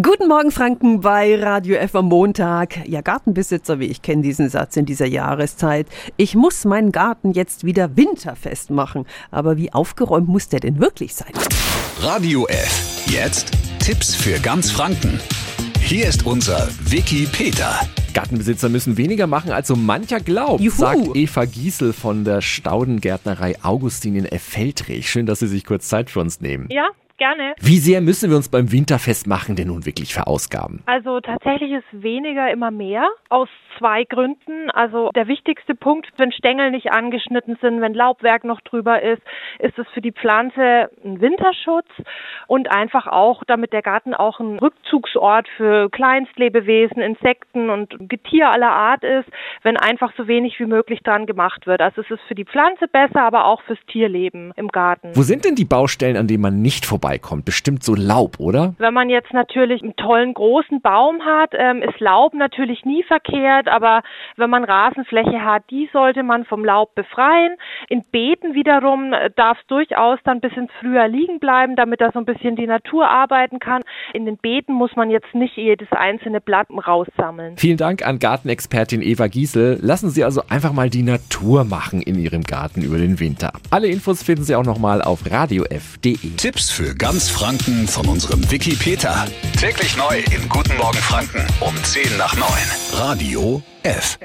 Guten Morgen, Franken, bei Radio F am Montag. Ja, Gartenbesitzer wie ich kennen diesen Satz in dieser Jahreszeit. Ich muss meinen Garten jetzt wieder winterfest machen. Aber wie aufgeräumt muss der denn wirklich sein? Radio F. Jetzt Tipps für ganz Franken. Hier ist unser Wiki Peter. Gartenbesitzer müssen weniger machen, als so mancher glaubt, Juhu. sagt Eva Giesel von der Staudengärtnerei Augustin in Effeltrich. Schön, dass Sie sich kurz Zeit für uns nehmen. Ja, gerne. Wie sehr müssen wir uns beim Winterfest machen denn nun wirklich verausgaben? Also tatsächlich ist weniger immer mehr aus zwei Gründen. Also der wichtigste Punkt, wenn Stängel nicht angeschnitten sind, wenn Laubwerk noch drüber ist, ist es für die Pflanze ein Winterschutz und einfach auch, damit der Garten auch ein Rückzugsort für Kleinstlebewesen, Insekten und Getier aller Art ist, wenn einfach so wenig wie möglich dran gemacht wird. Also es ist für die Pflanze besser, aber auch fürs Tierleben im Garten. Wo sind denn die Baustellen, an denen man nicht vorbeikommt? Bestimmt so Laub, oder? Wenn man jetzt natürlich einen tollen großen Baum hat, ähm, ist Laub natürlich nie verkehrt, aber wenn man Rasenfläche hat, die sollte man vom Laub befreien. In Beeten wiederum äh, darf es durchaus dann ein bisschen früher liegen bleiben, damit da so ein bisschen die Natur arbeiten kann. In den Beeten muss man jetzt nicht jedes einzelne Blatt raussammeln. Vielen Dank an Gartenexpertin Eva Giesel. Lassen Sie also einfach mal die Natur machen in Ihrem Garten über den Winter. Alle Infos finden Sie auch nochmal auf radiof.de. Tipps für ganz Franken von unserem Wiki Peter. Täglich neu in Guten Morgen Franken um 10 nach 9. Radio F.